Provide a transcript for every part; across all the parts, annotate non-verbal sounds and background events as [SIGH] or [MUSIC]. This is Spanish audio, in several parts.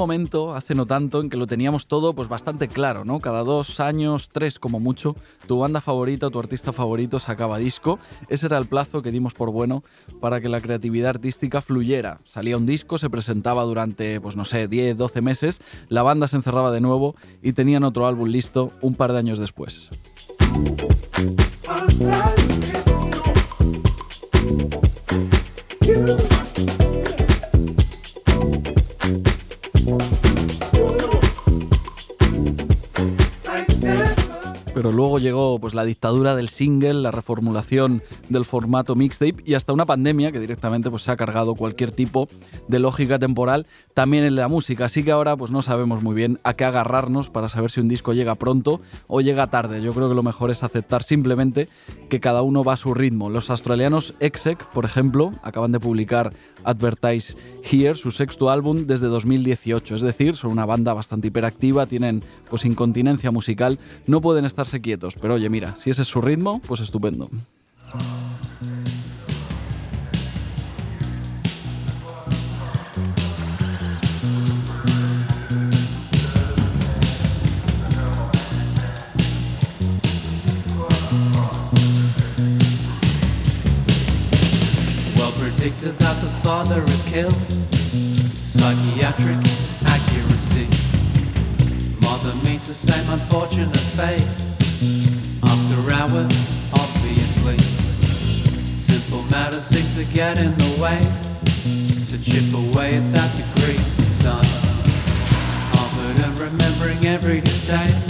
Momento, hace no tanto, en que lo teníamos todo pues bastante claro, ¿no? Cada dos años, tres como mucho, tu banda favorita o tu artista favorito sacaba disco. Ese era el plazo que dimos por bueno para que la creatividad artística fluyera. Salía un disco, se presentaba durante, pues no sé, 10, 12 meses, la banda se encerraba de nuevo y tenían otro álbum listo un par de años después. Pero luego llegó pues, la dictadura del single, la reformulación del formato mixtape y hasta una pandemia que directamente pues, se ha cargado cualquier tipo de lógica temporal también en la música. Así que ahora pues, no sabemos muy bien a qué agarrarnos para saber si un disco llega pronto o llega tarde. Yo creo que lo mejor es aceptar simplemente que cada uno va a su ritmo. Los australianos Exec, por ejemplo, acaban de publicar Advertise Here, su sexto álbum desde 2018. Es decir, son una banda bastante hiperactiva, tienen pues incontinencia musical, no pueden estarse quietos. Pero oye, mira, si ese es su ritmo, pues estupendo. Predicted that the father is killed. Psychiatric accuracy. Mother meets the same unfortunate fate. After hours, obviously. Simple matters seem to get in the way. So chip away at that degree, son. And remembering every detail.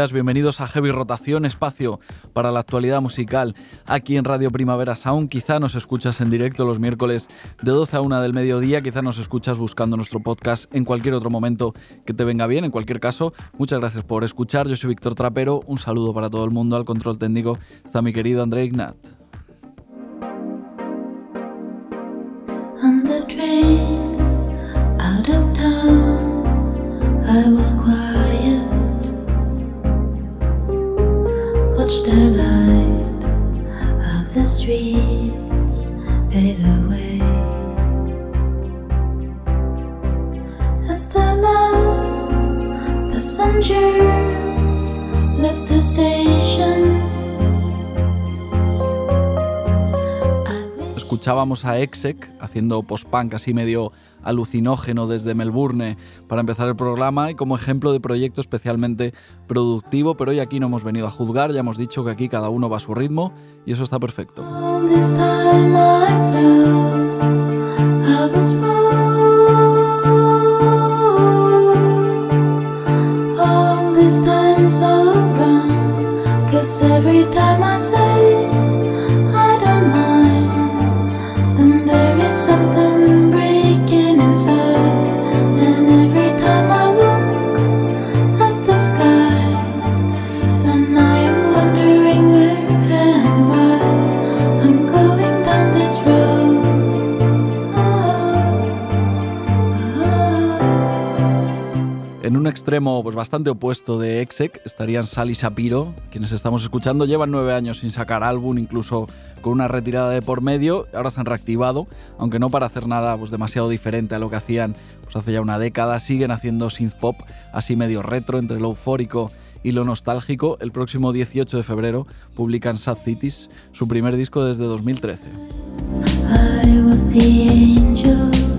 Bienvenidos a Heavy Rotación, espacio para la actualidad musical aquí en Radio Primavera Sound. Quizá nos escuchas en directo los miércoles de 12 a 1 del mediodía, quizá nos escuchas buscando nuestro podcast en cualquier otro momento que te venga bien. En cualquier caso, muchas gracias por escuchar. Yo soy Víctor Trapero, un saludo para todo el mundo. Al control técnico está mi querido André Ignat. Watched the light of the streets fade away as the last passengers left the station. Escuchábamos a Exec haciendo post-punk así medio alucinógeno desde Melbourne para empezar el programa y como ejemplo de proyecto especialmente productivo, pero hoy aquí no hemos venido a juzgar, ya hemos dicho que aquí cada uno va a su ritmo y eso está perfecto. Pues, bastante opuesto de Exec estarían Sal y Sapiro, quienes estamos escuchando, llevan nueve años sin sacar álbum, incluso con una retirada de por medio, ahora se han reactivado, aunque no para hacer nada pues, demasiado diferente a lo que hacían pues, hace ya una década, siguen haciendo synth pop así medio retro, entre lo eufórico y lo nostálgico. El próximo 18 de febrero publican Sad Cities, su primer disco desde 2013. I was the.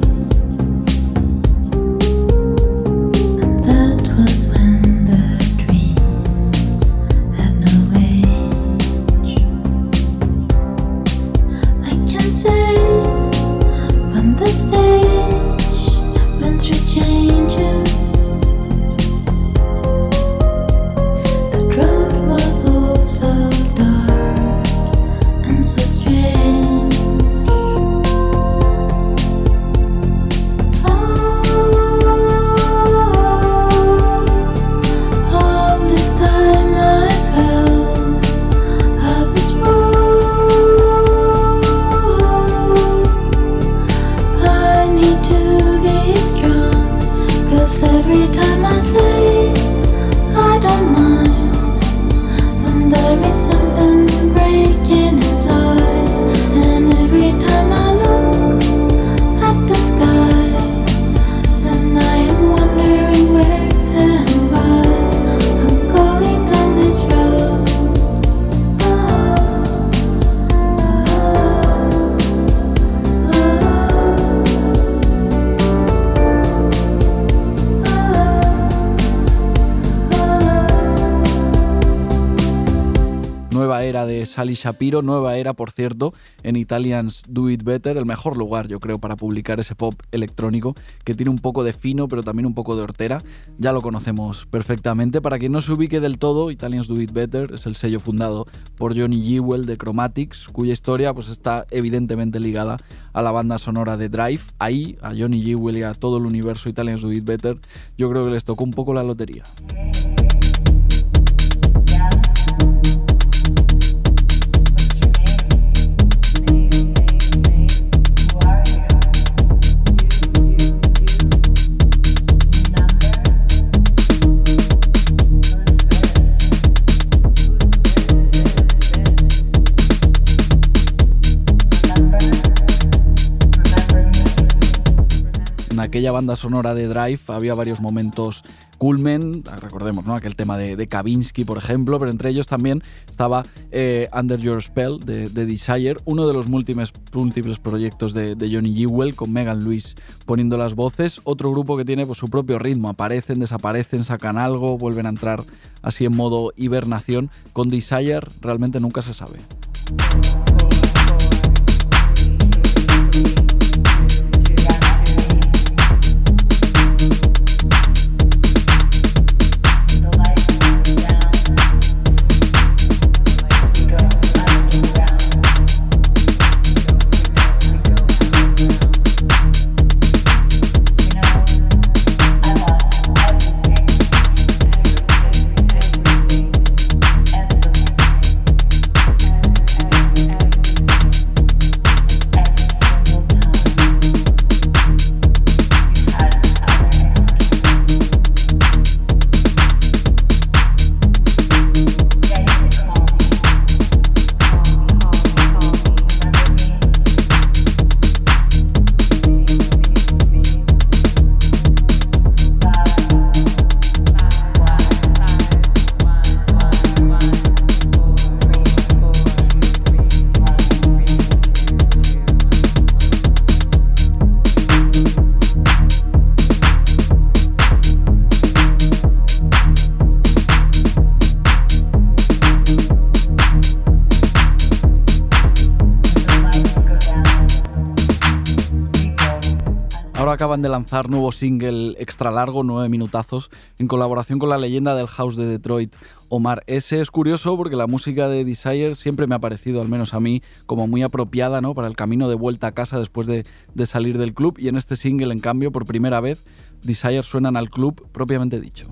Sally Shapiro, nueva era, por cierto, en Italians Do It Better, el mejor lugar, yo creo, para publicar ese pop electrónico que tiene un poco de fino, pero también un poco de hortera. Ya lo conocemos perfectamente. Para quien no se ubique del todo, Italians Do It Better es el sello fundado por Johnny Jewell de Chromatics, cuya historia pues, está evidentemente ligada a la banda sonora de Drive. Ahí, a Johnny Jewell y a todo el universo Italians Do It Better, yo creo que les tocó un poco la lotería. Aquella banda sonora de Drive había varios momentos culmen, recordemos ¿no? aquel tema de, Kavinsky, por ejemplo, pero entre ellos también estaba eh, Under Your Spell de, de, Desire, uno de los múltiples, múltiples proyectos de, Johnny Jewell con Megan Lewis poniendo las voces, otro grupo que tiene pues, su propio ritmo, aparecen, desaparecen, sacan algo, vuelven a entrar así en modo hibernación, con Desire realmente nunca se sabe. Lanzar nuevo single extra largo, nueve minutazos, en colaboración con la leyenda del house de Detroit, Omar S. Es curioso porque la música de Desire siempre me ha parecido, al menos a mí, como muy apropiada ¿no? para el camino de vuelta a casa después de, de salir del club y en este single, en cambio, por primera vez, Desire suenan al club propiamente dicho.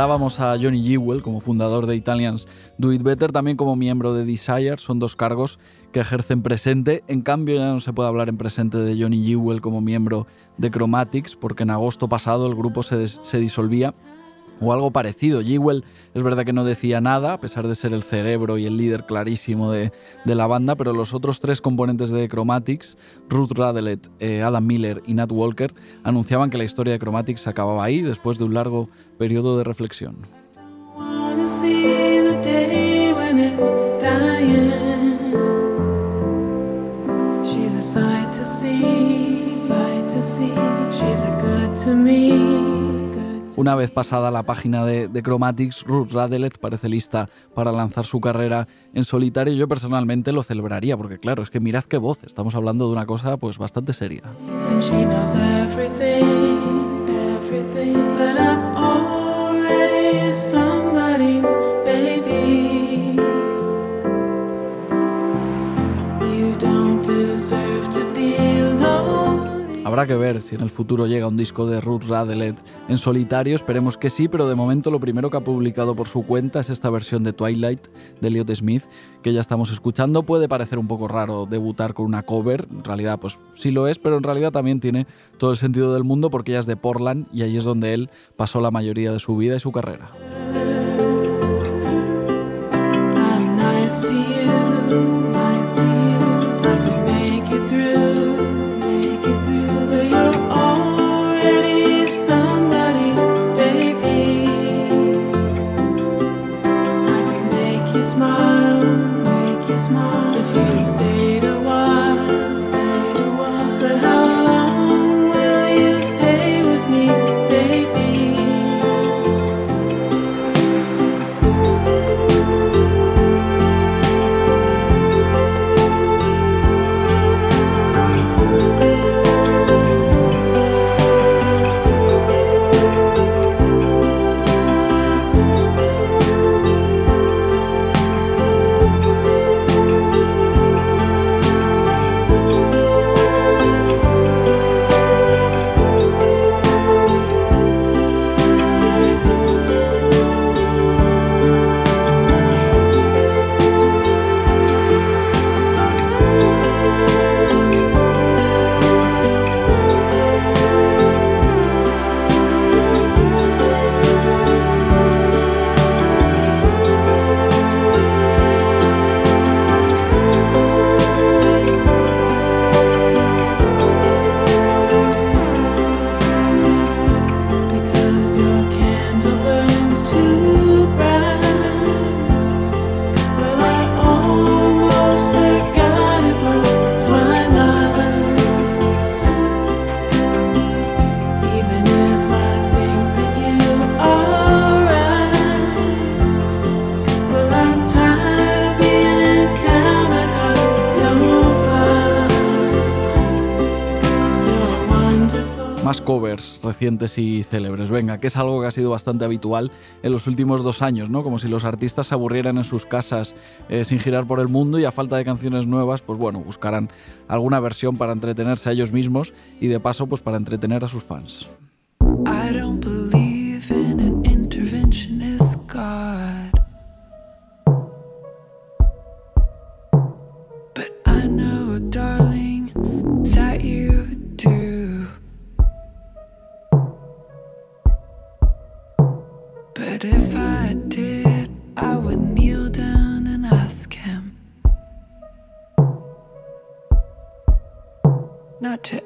Nombrábamos a Johnny Jewell como fundador de Italians Do It Better, también como miembro de Desire. Son dos cargos que ejercen presente. En cambio, ya no se puede hablar en presente de Johnny Jewell como miembro de Chromatics, porque en agosto pasado el grupo se, se disolvía o algo parecido. Jewell es verdad que no decía nada, a pesar de ser el cerebro y el líder clarísimo de, de la banda, pero los otros tres componentes de Chromatics, Ruth Radelet, eh, Adam Miller y Nat Walker, anunciaban que la historia de Chromatics acababa ahí después de un largo periodo de reflexión. Una vez pasada la página de, de, Chromatics, Ruth Radelet parece lista para lanzar su carrera en solitario. Yo personalmente lo celebraría, porque claro, es que mirad qué voz, estamos hablando de una cosa pues bastante seria. Habrá que ver si en el futuro llega un disco de Ruth Radelet en solitario, esperemos que sí, pero de momento lo primero que ha publicado por su cuenta es esta versión de Twilight de Elliot Smith que ya estamos escuchando. Puede parecer un poco raro debutar con una cover, en realidad pues sí lo es, pero en realidad también tiene todo el sentido del mundo porque ella es de Portland y ahí es donde él pasó la mayoría de su vida y su carrera. Y célebres. Venga, que es algo que ha sido bastante habitual en los últimos dos años, ¿no? Como si los artistas se aburrieran en sus casas eh, sin girar por el mundo y a falta de canciones nuevas, pues bueno, buscarán alguna versión para entretenerse a ellos mismos y de paso, pues para entretener a sus fans. Not to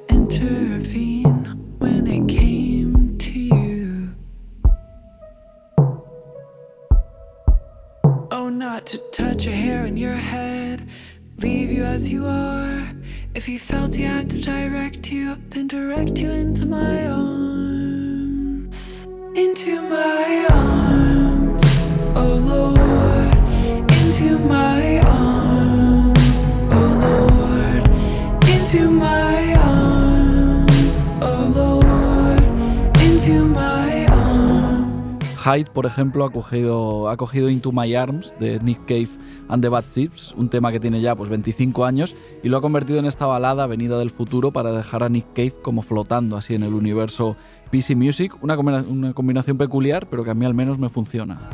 Hyde, por ejemplo, ha cogido, ha cogido Into My Arms de Nick Cave and the Bad Seeds, un tema que tiene ya pues 25 años, y lo ha convertido en esta balada venida del futuro para dejar a Nick Cave como flotando así en el universo PC Music, una, una combinación peculiar, pero que a mí al menos me funciona.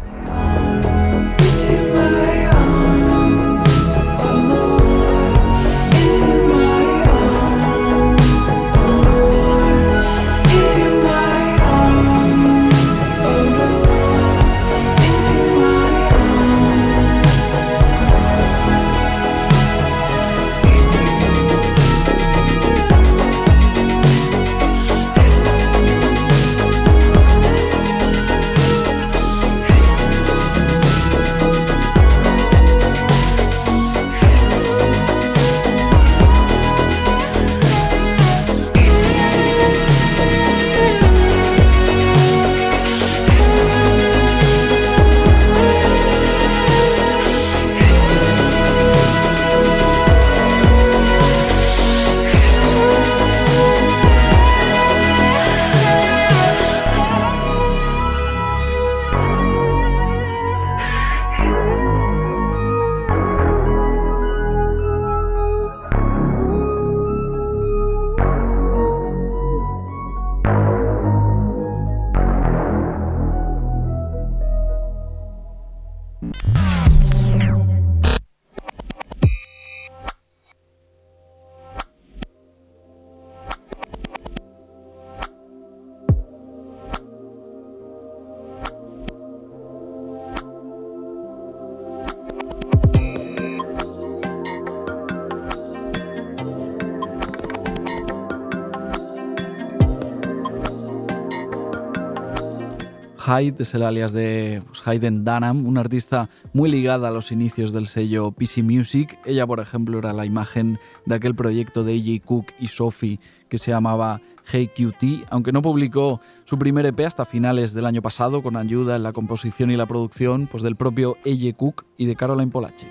Es el alias de pues, Hayden Dunham, una artista muy ligada a los inicios del sello PC Music. Ella, por ejemplo, era la imagen de aquel proyecto de AJ Cook y Sophie que se llamaba Hey QT, aunque no publicó su primer EP hasta finales del año pasado, con ayuda en la composición y la producción pues, del propio AJ Cook y de Caroline Polachek.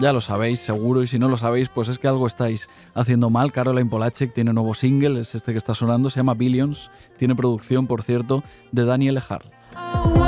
Ya lo sabéis, seguro, y si no lo sabéis, pues es que algo estáis haciendo mal. Caroline Polacek tiene nuevo single, es este que está sonando, se llama Billions. Tiene producción, por cierto, de Daniel Harl.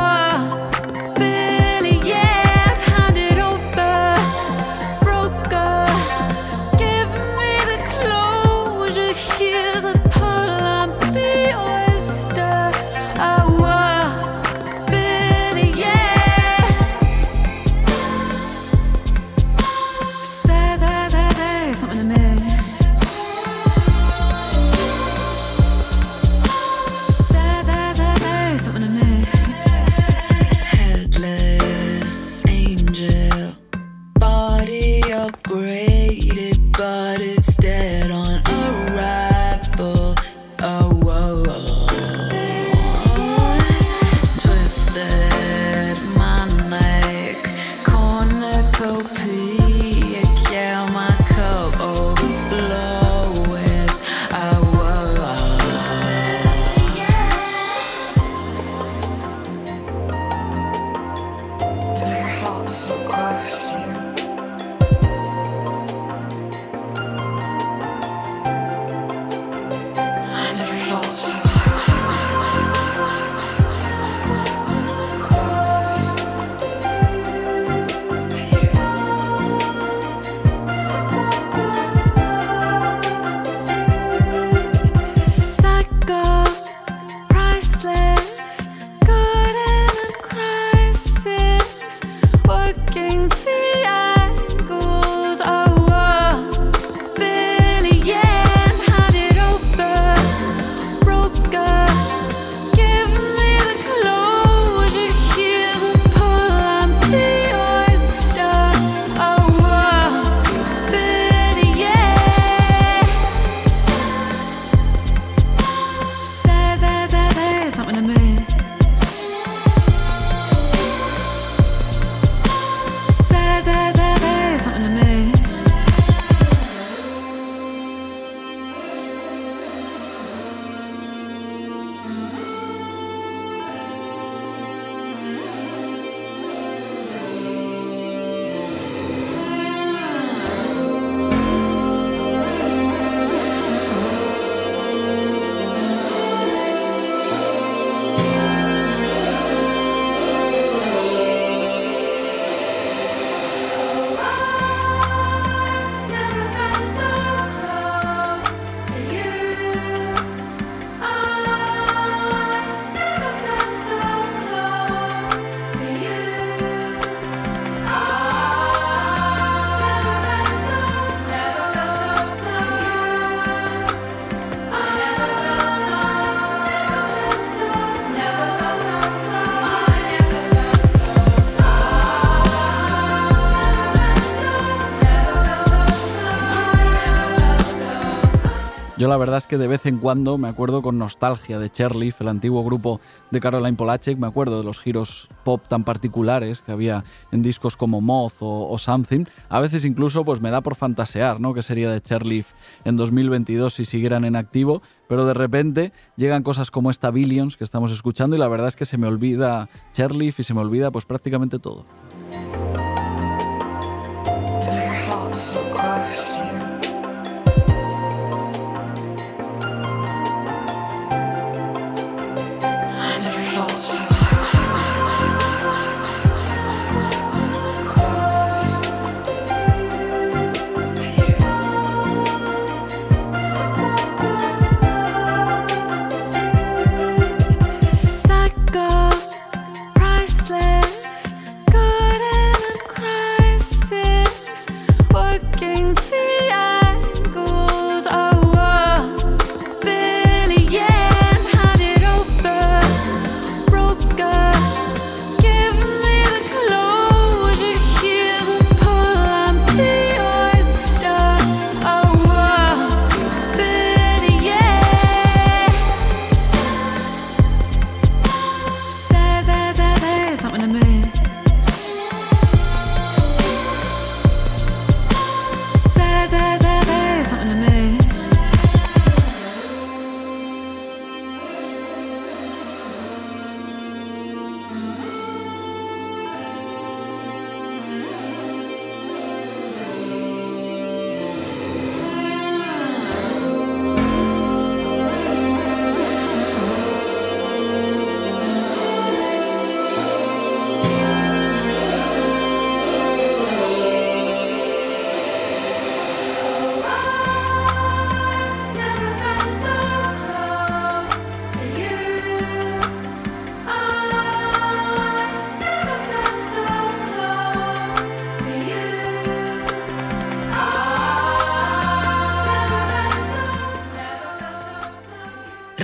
La verdad es que de vez en cuando me acuerdo con nostalgia de Cherleaf, el antiguo grupo de Caroline Polachek, me acuerdo de los giros pop tan particulares que había en discos como Moth o, Something. A veces incluso pues me da por fantasear, ¿no? Que sería de Cherleaf en 2022 si siguieran en activo, pero de repente llegan cosas como esta Billions que estamos escuchando y la verdad es que se me olvida Cherleaf y se me olvida pues prácticamente todo.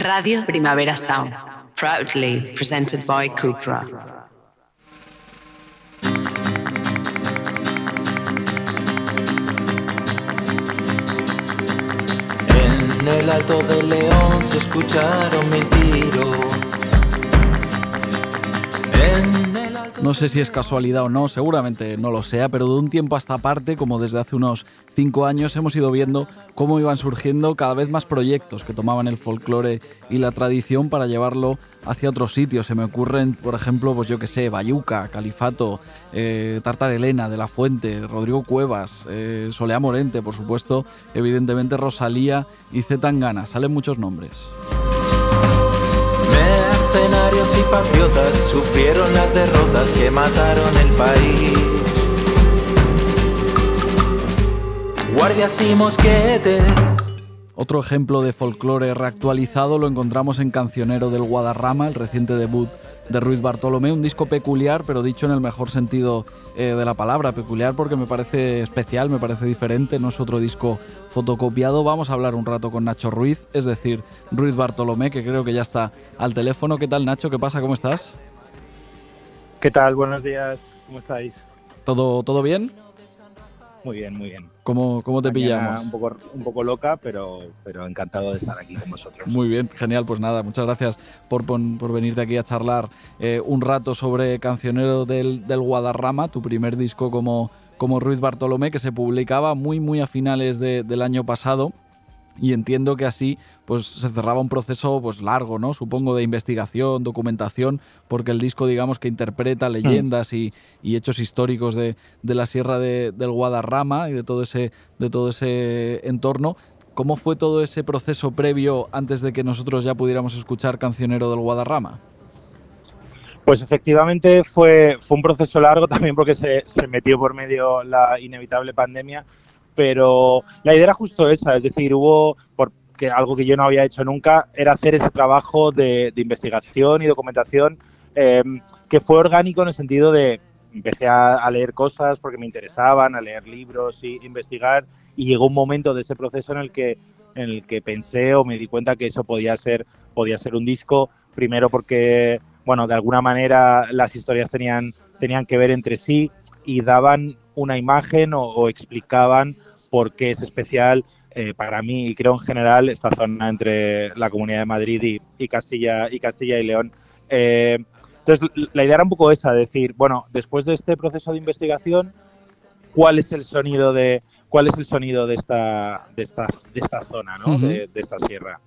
Radio Primavera Sound, proudly presented by Cupra. En el alto del león se escucharon mil tiros. No sé si es casualidad o no, seguramente no lo sea, pero de un tiempo a esta parte, como desde hace unos cinco años, hemos ido viendo cómo iban surgiendo cada vez más proyectos que tomaban el folclore y la tradición para llevarlo hacia otros sitios. Se me ocurren, por ejemplo, pues yo que sé, Bayuca, Califato, eh, Tartar Elena, De la Fuente, Rodrigo Cuevas, eh, Solea Morente, por supuesto, evidentemente Rosalía y Zetangana. Salen muchos nombres y patriotas sufrieron las derrotas que mataron el país. Guardias y mosquetes. Otro ejemplo de folclore reactualizado lo encontramos en Cancionero del Guadarrama, el reciente debut de Ruiz Bartolomé, un disco peculiar, pero dicho en el mejor sentido eh, de la palabra, peculiar porque me parece especial, me parece diferente, no es otro disco fotocopiado. Vamos a hablar un rato con Nacho Ruiz, es decir, Ruiz Bartolomé, que creo que ya está al teléfono. ¿Qué tal Nacho? ¿Qué pasa? ¿Cómo estás? ¿Qué tal? Buenos días, ¿cómo estáis? ¿Todo, todo bien? Muy bien, muy bien. ¿Cómo, cómo te pillamos? Un poco, un poco loca, pero, pero encantado de estar aquí con vosotros. Muy bien, genial. Pues nada, muchas gracias por, por venirte aquí a charlar eh, un rato sobre Cancionero del, del Guadarrama, tu primer disco como, como Ruiz Bartolomé, que se publicaba muy, muy a finales del año pasado y entiendo que así pues se cerraba un proceso pues largo, ¿no? Supongo de investigación, documentación, porque el disco digamos que interpreta leyendas y, hechos históricos de, la Sierra de, del Guadarrama y de todo ese de todo ese entorno. ¿Cómo fue todo ese proceso previo antes de que nosotros ya pudiéramos escuchar Cancionero del Guadarrama? Pues efectivamente fue, fue un proceso largo también porque se, se metió por medio la inevitable pandemia pero la idea era justo esa, es decir, hubo, porque algo que yo no había hecho nunca, era hacer ese trabajo de, investigación y documentación em, que fue orgánico en el sentido de empecé a, leer cosas porque me interesaban, a leer libros y investigar y llegó un momento de ese proceso en el que en el que pensé o me di cuenta que eso podía ser podía ser un disco. Primero porque bueno de alguna manera las historias tenían tenían que ver entre sí y daban una imagen o explicaban por qué es especial eh, para mí y creo en general esta zona entre la Comunidad de Madrid y, y Castilla y Castilla y León. Eh, entonces la idea era un poco esa, decir, bueno, después de este proceso de investigación, ¿cuál es el sonido de cuál es el sonido de esta de esta, de esta zona, de, de esta sierra?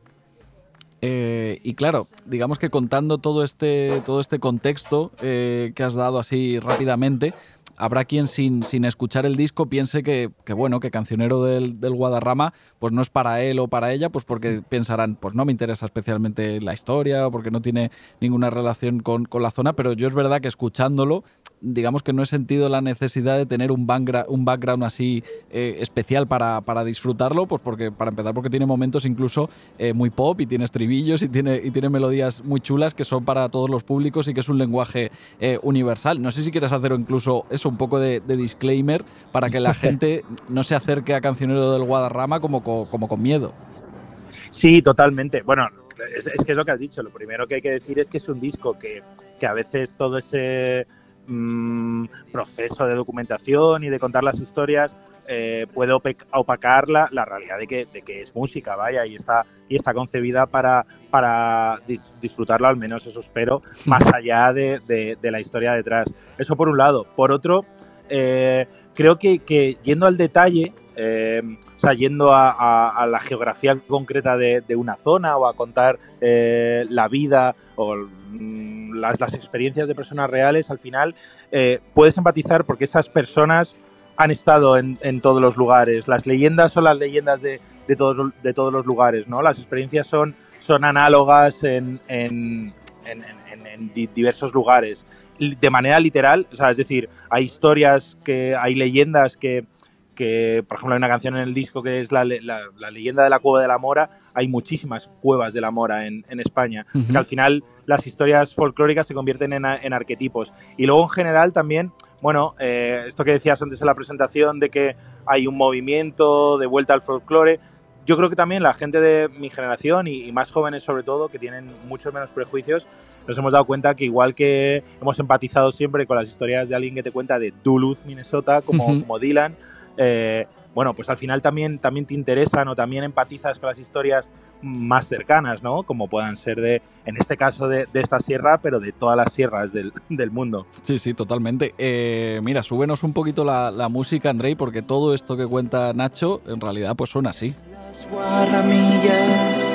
Eh, y claro, digamos que contando todo este, todo este contexto eh, que has dado así rápidamente, habrá quien sin, sin escuchar el disco piense que, que, bueno, que Cancionero del, del Guadarrama pues no es para él o para ella, pues porque pensarán, pues no me interesa especialmente la historia o porque no tiene ninguna relación con, con la zona, pero yo es verdad que escuchándolo digamos que no he sentido la necesidad de tener un un background así eh, especial para, para, disfrutarlo, pues porque para empezar porque tiene momentos incluso eh, muy pop y tiene estribillos y tiene, y tiene melodías muy chulas que son para todos los públicos y que es un lenguaje eh, universal. No sé si quieres hacer incluso eso, un poco de, de disclaimer para que la [LAUGHS] gente no se acerque a Cancionero del Guadarrama como, como con miedo. Sí, totalmente. Bueno, es, es, que es lo que has dicho. Lo primero que hay que decir es que es un disco que, que a veces todo ese mmm, proceso de documentación y de contar las historias eh, puede opacar la, la realidad de que, de que, es música, vaya, y está, y está concebida para, para dis disfrutarla, al menos eso espero, [LAUGHS] más allá de, de, de, la historia detrás. Eso por un lado. Por otro, eh, creo que, que, yendo al detalle, eh, o sea, yendo a, a, a, la geografía concreta de, de, una zona o a contar eh, la vida o mm, las, las, experiencias de personas reales, al final eh, puedes empatizar porque esas personas han estado en, en, todos los lugares. Las leyendas son las leyendas de, de, todos, de todos los lugares, ¿no? Las experiencias son, son análogas en, en, en diversos lugares. De manera literal, o sea, es decir, hay historias, que hay leyendas que, que, por ejemplo, hay una canción en el disco que es la, la, la, leyenda de la cueva de la mora. Hay muchísimas cuevas de la mora en, en España. Uh -huh. Que al final las historias folclóricas se convierten en, en, arquetipos. Y luego, en general, también, bueno, eh, esto que decías antes en la presentación de que hay un movimiento de vuelta al folclore. Yo creo que también la gente de mi generación y, y, más jóvenes sobre todo, que tienen muchos menos prejuicios, nos hemos dado cuenta que igual que hemos empatizado siempre con las historias de alguien que te cuenta de Duluth, Minnesota, como, uh -huh. como Dylan, eh, bueno, pues al final también, también te interesan o también empatizas con las historias más cercanas, ¿no? Como puedan ser de, en este caso, de, de esta sierra, pero de todas las sierras del, [LAUGHS] del mundo. Sí, sí, totalmente. Eh, mira, súbenos un poquito la, la, música, Andrei, porque todo esto que cuenta Nacho, en realidad, pues suena así. Las guarramillas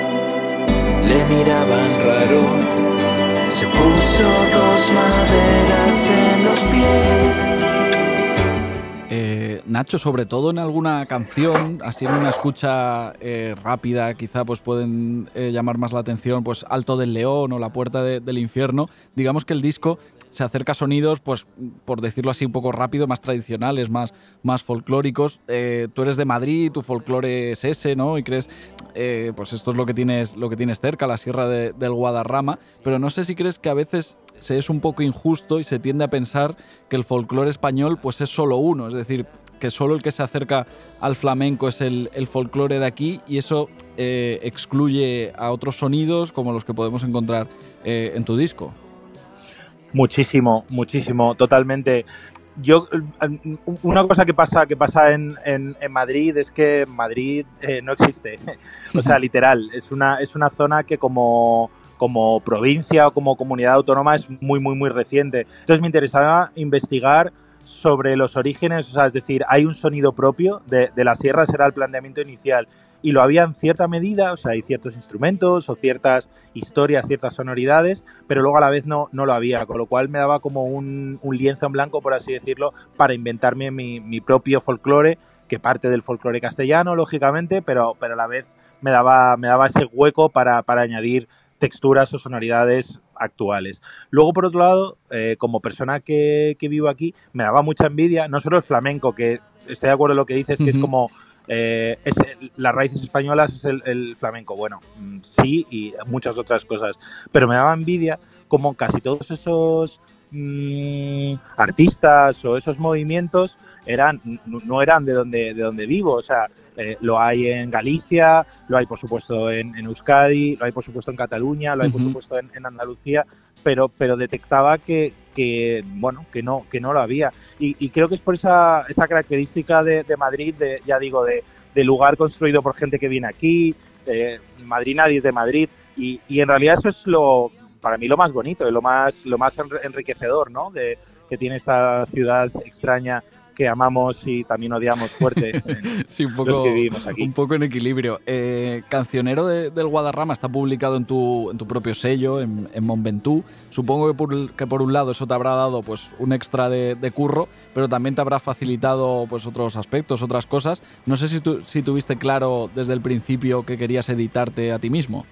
le miraban raro, se puso dos maderas en los pies Nacho, sobre todo en alguna canción, así en una escucha eh, rápida, quizá pues pueden eh, llamar más la atención, pues Alto del León o La Puerta de, del Infierno. Digamos que el disco se acerca a sonidos, pues por decirlo así un poco rápido, más tradicionales, más, más folclóricos. Eh, tú eres de Madrid, tu folclore es ese, ¿no? Y crees, pues esto es lo que tienes, lo que tienes cerca, la Sierra de, del Guadarrama. Pero no sé si crees que a veces se es un poco injusto y se tiende a pensar que el folclore español pues es solo uno, es decir, que solo el que se acerca al flamenco es el, el folclore de aquí y eso eh, excluye a otros sonidos como los que podemos encontrar eh, en tu disco. Muchísimo, muchísimo, totalmente. Yo una cosa que pasa que pasa en, en, en Madrid es que Madrid eh, no existe, o sea [LAUGHS] literal es una es una zona que como como provincia o como comunidad autónoma es muy muy muy reciente. Entonces me interesaba investigar sobre los orígenes, o sea, es decir, hay un sonido propio de, de la sierra, será el planteamiento inicial. Y lo había en cierta medida, o sea, hay ciertos instrumentos o ciertas historias, ciertas sonoridades, pero luego a la vez no, no lo había, con lo cual me daba como un, un lienzo en blanco, por así decirlo, para inventarme mi, mi propio folclore, que parte del folclore castellano, lógicamente, pero, pero a la vez me daba, me daba ese hueco para, para añadir texturas o sonoridades actuales. Luego, por otro lado, eh, como persona que, que, vivo aquí, me daba mucha envidia, no solo el flamenco, que estoy de acuerdo en lo que dices, uh -huh. que es como eh, es, las raíces españolas es el, el, flamenco. Bueno, mm, sí, y muchas otras cosas. Pero me daba envidia como casi todos esos mmm, artistas o esos movimientos eran, no eran de donde, de donde vivo. O sea, eh, lo hay en Galicia, lo hay por supuesto en, en, Euskadi, lo hay por supuesto en Cataluña, lo hay por uh -huh. supuesto en, en, Andalucía, pero, pero detectaba que, que, bueno, que no, que no lo había. Y, y creo que es por esa, esa característica de, de Madrid, de, ya digo, de, de lugar construido por gente que viene aquí, eh, Madrid nadie es de Madrid, y, y en realidad eso es lo, para mí lo más bonito, y lo más, lo más enri- enriquecedor, ¿no? De, que tiene esta ciudad extraña que amamos y también odiamos fuerte. [LAUGHS] Sí, un poco, que vivimos aquí. un poco en equilibrio. Eh, Cancionero de- del Guadarrama está publicado en tu, en tu propio sello, en, en Monventú. Supongo que por, el- que por un lado eso te habrá dado pues, un extra de, de curro, pero también te habrá facilitado pues, otros aspectos, otras cosas. No sé si, tu- si tuviste claro desde el principio que querías editarte a ti mismo.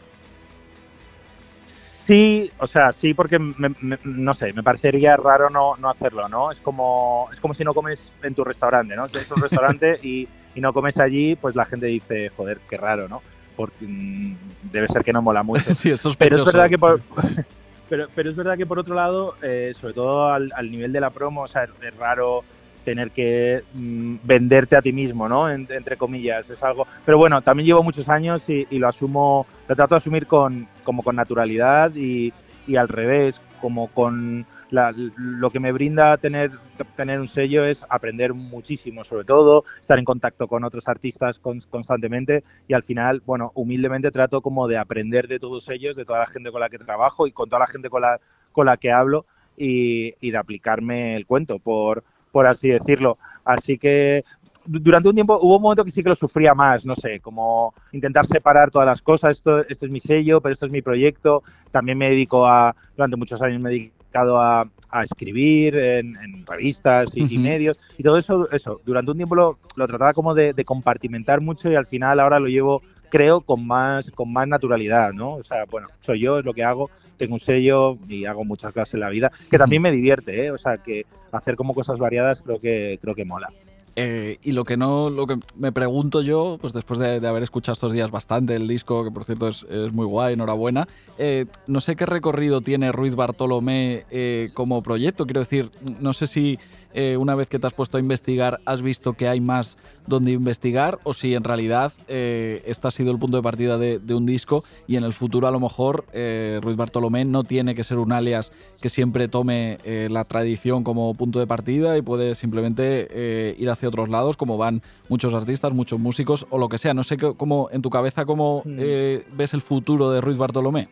Sí, o sea, sí, porque me- me- no sé, me parecería raro no, no hacerlo, ¿no? Es como, es como si no comes en tu restaurante, ¿no? Si tienes un [LAUGHS] restaurante y, y no comes allí, pues la gente dice, joder, qué raro, ¿no? Porque mm, debe ser que no mola mucho. [LAUGHS] sí, es Pero es verdad que por, [LAUGHS] pero, pero es verdad que por otro lado, eh, sobre todo al, al nivel de la promo, o sea, es, es raro tener que mm, venderte a ti mismo, ¿no? En- entre comillas, es algo. Pero bueno, también llevo muchos años y, y lo asumo, lo trato de asumir con, como con naturalidad y, y al revés, como con la- lo que me brinda tener, tener un sello es aprender muchísimo, sobre todo, estar en contacto con otros artistas con- constantemente y al final, bueno, humildemente trato como de aprender de todos ellos, de toda la gente con la que trabajo y con toda la gente con la, con la que hablo y, y de aplicarme el cuento, por, por así decirlo. Así que du- durante un tiempo hubo un momento que sí que lo sufría más, no sé, como intentar separar todas las cosas, esto, esto es mi sello, pero esto es mi proyecto, también me dedico a, durante muchos años me he dedicado a, a escribir en, en revistas y, y Ujú. medios y todo eso, eso, durante un tiempo lo, lo trataba como de, de compartimentar mucho y al final ahora lo llevo creo con más con más naturalidad, ¿no? O sea, bueno, soy yo, es lo que hago, tengo un sello y hago muchas cosas en la vida, que también me divierte, ¿eh? O sea, que hacer como cosas variadas creo que creo que mola. Eh, y lo que no, lo que me pregunto yo, pues después de, haber escuchado estos días bastante el disco, que por cierto es, es muy guay, enhorabuena, eh, no sé qué recorrido tiene Ruiz Bartolomé eh, como proyecto. Quiero decir, no sé si eh, una vez que te has puesto a investigar has visto que hay más donde investigar o si en realidad eh, este ha sido el punto de partida de, de un disco y en el futuro a lo mejor eh, Ruiz Bartolomé no tiene que ser un alias que siempre tome eh, la tradición como punto de partida y puede simplemente eh, ir hacia otros lados como van muchos artistas, muchos músicos o lo que sea. No sé cómo en tu cabeza cómo Mm. ves el futuro de Ruiz Bartolomé.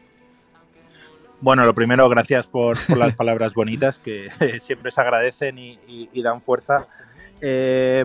Bueno, lo primero, gracias por, las palabras bonitas que [LAUGHS] siempre se agradecen y dan fuerza. Eh,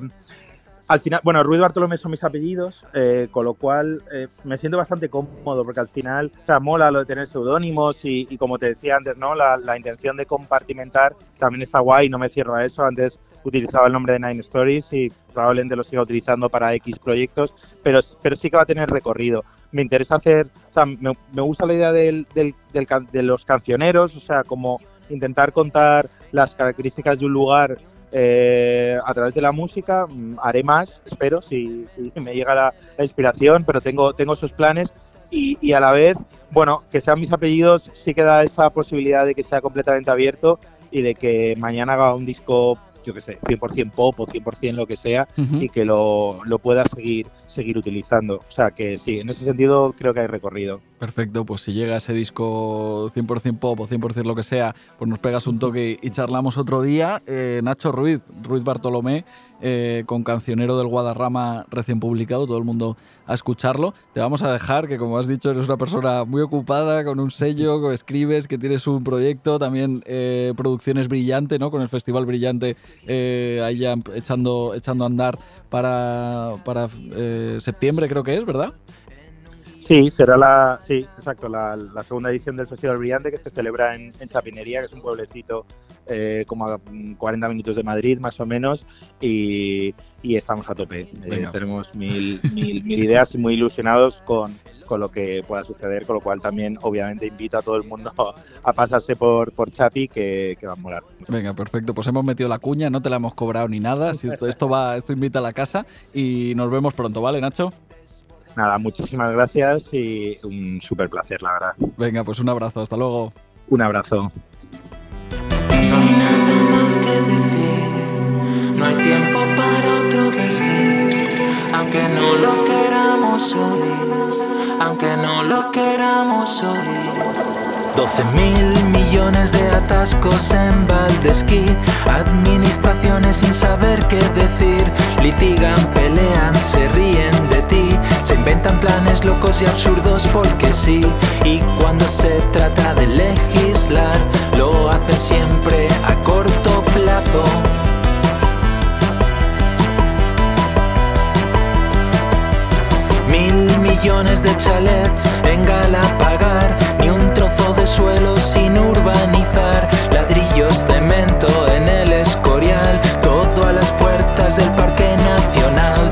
al final, bueno, Ruiz Bartolomé son mis apellidos, eh, con lo cual eh, me siento bastante cómodo porque al final, o sea, mola lo de tener seudónimos y, y como te decía antes, ¿no? La, la intención de compartimentar también está guay, no me cierro a eso. Antes utilizaba el nombre de Nine Stories y probablemente lo siga utilizando para X proyectos, pero, pero sí que va a tener recorrido. Me interesa hacer, o sea, me, me gusta la idea del, del- del de los cancioneros, o sea, como intentar contar las características de un lugar eh, a través de la música. Mm, Haré más, espero, si, si [LAUGHS] me llega la, la inspiración, pero tengo, tengo esos planes y, y a la vez, bueno, que sean mis apellidos sí que da esa posibilidad de que sea completamente abierto y de que mañana haga un disco, yo que sé, 100% pop o 100% lo que sea y que lo, lo pueda seguir, seguir utilizando. O sea que sí, en ese sentido creo que hay recorrido. Perfecto, pues si llega ese disco 100% pop o 100% lo que sea, pues nos pegas un toque y charlamos otro día. Eh, Nacho Ruiz, Ruiz Bartolomé, eh, con Cancionero del Guadarrama recién publicado, todo el mundo a escucharlo. Te vamos a dejar, que como has dicho, eres una persona muy ocupada, con un sello, que escribes, que tienes un proyecto, también eh, producciones brillante, ¿no? Con el Festival Brillante eh, ahí ya echando, echando a andar para, para eh, septiembre, creo que es, ¿verdad? Sí, será la, sí, exacto, la, la segunda edición del Festival Brillante que se celebra en, en Chapinería, que es un pueblecito eh, como a mm, 40 minutos de Madrid más o menos y, y estamos a tope. Eh, tenemos mil, [LAUGHS] mil, mil ideas y muy ilusionados con, con lo que pueda suceder, con lo cual también obviamente invito a todo el mundo [LAUGHS] a pasarse por, por Chapi que, que va a molar. Venga, perfecto. Pues hemos metido la cuña, no te la hemos cobrado ni nada. Si esto, esto va, esto invita a la casa y nos vemos pronto, ¿vale, Nacho? Nada, muchísimas gracias y un súper placer, la verdad. Venga, pues un abrazo, hasta luego. Un abrazo. No hay nada más que decir, no hay tiempo para otro desliz, aunque no lo queramos oír, aunque no lo queramos oír. 12 mil millones de atascos en Valdesquí, administraciones sin saber qué decir, litigan, pelean, se ríen de ti, se inventan planes locos y absurdos porque sí, y cuando se trata de legislar, lo hacen siempre a corto plazo. Mil millones de chalets en Galapagar, ni un trozo de suelo sin urbanizar, ladrillos, cemento en el escorial, todo a las puertas del Parque Nacional,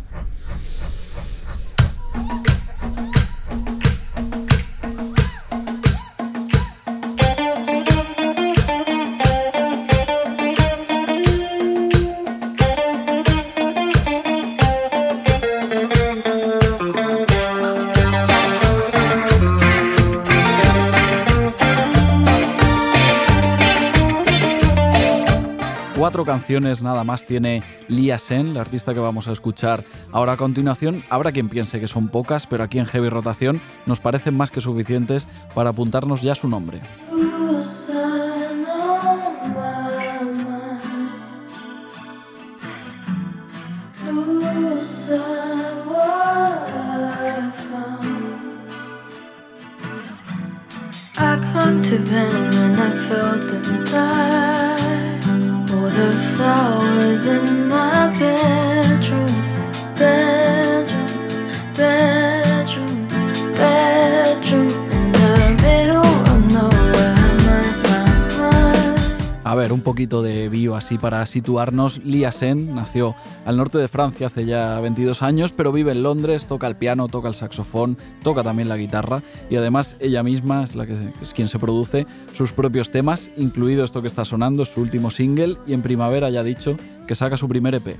Cuatro canciones nada más tiene Lia Sen, la artista que vamos a escuchar ahora a continuación. Habrá quien piense que son pocas, pero aquí en Heavy Rotación nos parecen más que suficientes para apuntarnos ya su nombre. The flowers in my bedroom, A ver, un poquito de bio así para situarnos. Lia Sen nació al norte de Francia hace ya 22 años, pero vive en Londres, toca el piano, toca el saxofón, toca también la guitarra y además ella misma es, la que es quien se produce sus propios temas, incluido esto que está sonando, su último single y en primavera ya ha dicho que saca su primer EP.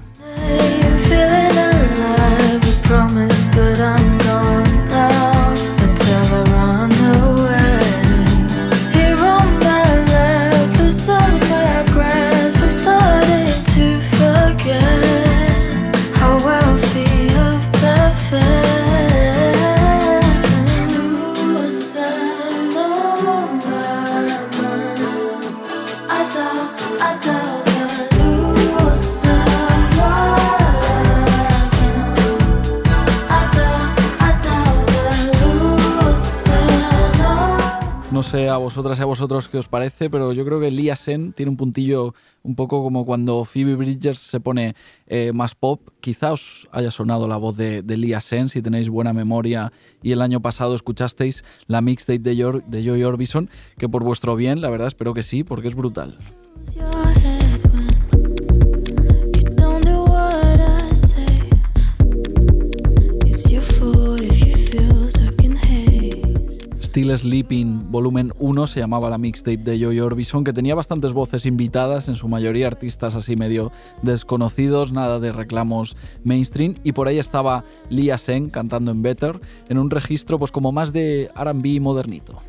No sé a vosotras y a vosotros qué os parece, pero yo creo que Lia Sen tiene un puntillo un poco como cuando Phoebe Bridgers se pone eh, más pop. Quizá os haya sonado la voz de, Lia Sen si tenéis buena memoria y el año pasado escuchasteis la mixtape de, Yor- de Joy Orbison, que por vuestro bien, la verdad espero que sí, porque es brutal. Still Sleeping Volumen 1 se llamaba la mixtape de Joy Orbison, que tenía bastantes voces invitadas, en su mayoría artistas así medio desconocidos, nada de reclamos mainstream, y por ahí estaba Lia Sen cantando en Better, en un registro pues como más de RB modernito.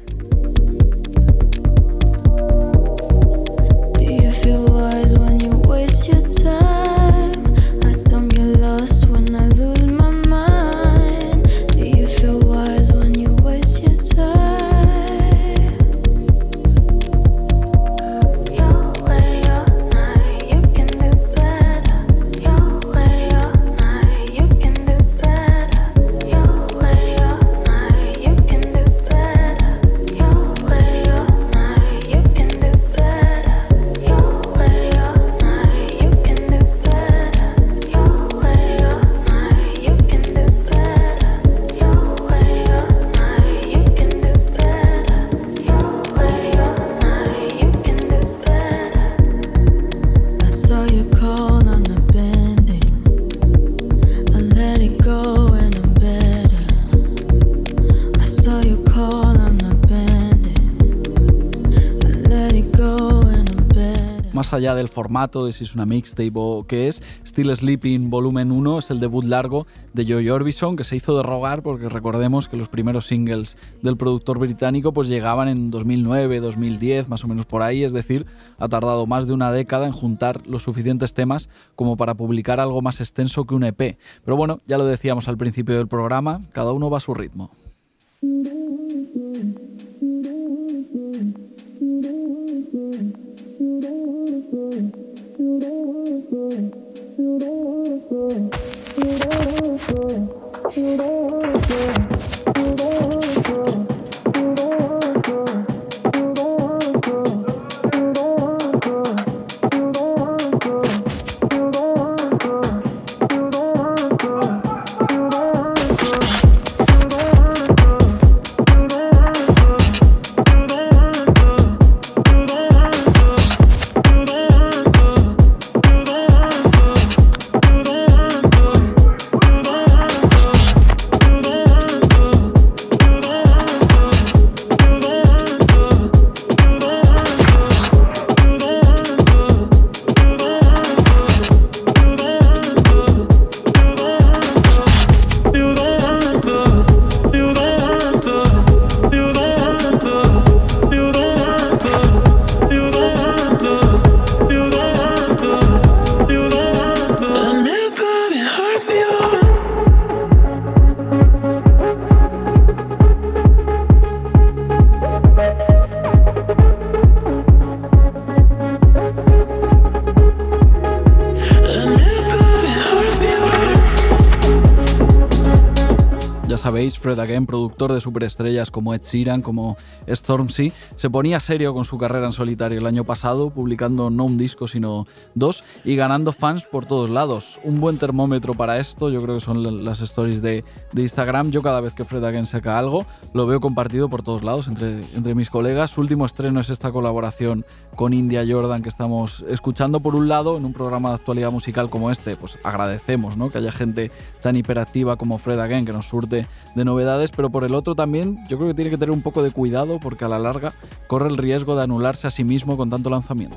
Más allá del formato, de si es una mixtape o qué es, Still Sleeping Volumen 1 es el debut largo de Joy Orbison, que se hizo de rogar porque recordemos que los primeros singles del productor británico pues llegaban en 2009, 2010, más o menos por ahí, es decir, ha tardado más de una década en juntar los suficientes temas como para publicar algo más extenso que un EP. Pero bueno, ya lo decíamos al principio del programa, cada uno va a su ritmo. You. don't Fred Again, productor de superestrellas como Ed Sheeran, como Stormzy, se ponía serio con su carrera en solitario el año pasado, publicando no un disco sino dos y ganando fans por todos lados. Un buen termómetro para esto, yo creo que son las stories de, de Instagram. Yo cada vez que Fred Again saca algo, lo veo compartido por todos lados entre, entre mis colegas. Su último estreno es esta colaboración con India Jordan que estamos escuchando por un lado en un programa de actualidad musical como este. Pues agradecemos ¿no? que haya gente tan hiperactiva como Fred Again que nos surte de novedades, pero por el otro también yo creo que tiene que tener un poco de cuidado porque a la larga corre el riesgo de anularse a sí mismo con tanto lanzamiento.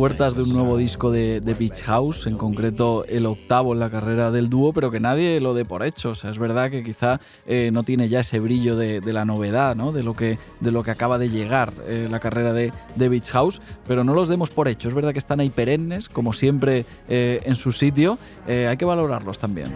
Puertas de un nuevo disco de, de Beach House, en concreto el octavo en la carrera del dúo, pero que nadie lo dé por hecho. O sea, es verdad que quizá eh, no tiene ya ese brillo de, de la novedad, ¿no? de, lo que, de lo que acaba de llegar eh, la carrera de, de Beach House, pero no los demos por hecho. Es verdad que están ahí perennes, como siempre, eh, en su sitio. Hay que valorarlos también.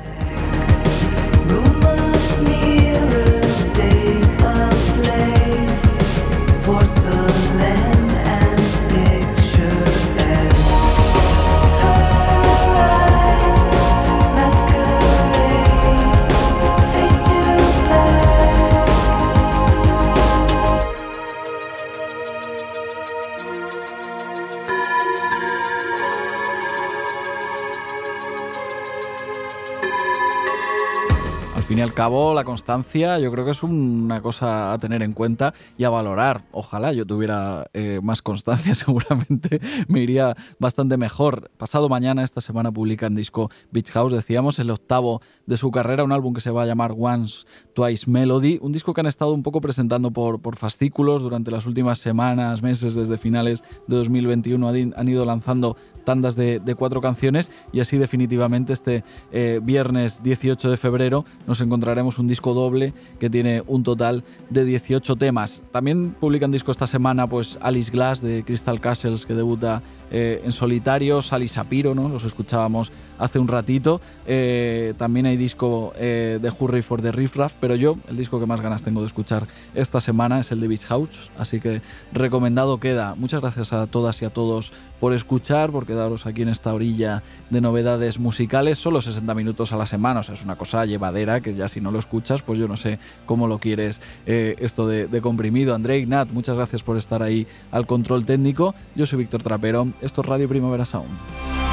Al cabo, la constancia yo creo que es una cosa a tener en cuenta y a valorar. Ojalá yo tuviera eh, más constancia, [LAUGHS] seguramente me iría bastante mejor. Pasado mañana, esta semana, publican disco Beach House, decíamos, el octavo de su carrera, un álbum que se va a llamar Once, Twice Melody, un disco que han estado un poco presentando por, por fascículos durante las últimas semanas, meses, desde finales de 2021 han ido lanzando tandas de, cuatro canciones y así definitivamente este eh, viernes 18 de febrero nos encontraremos un disco doble que tiene un total de 18 temas. También publican disco esta semana pues Alice Glass de Crystal Castles que debuta eh, en solitario, Sally Sapiro, ¿no? los escuchábamos hace un ratito. Eh, también hay disco de Hurry for the Riff Raff, pero yo el disco que más ganas tengo de escuchar esta semana es el de Beach House, así que recomendado queda. Muchas gracias a todas y a todos por escuchar, porque quedaros aquí en esta orilla de novedades musicales, solo 60 minutos a la semana, o sea, es una cosa llevadera que ya si no lo escuchas, pues yo no sé cómo lo quieres eh, esto de, de, comprimido. André Ignat, muchas gracias por estar ahí al control técnico. Yo soy Víctor Trapero, esto es Radio Primavera Sound.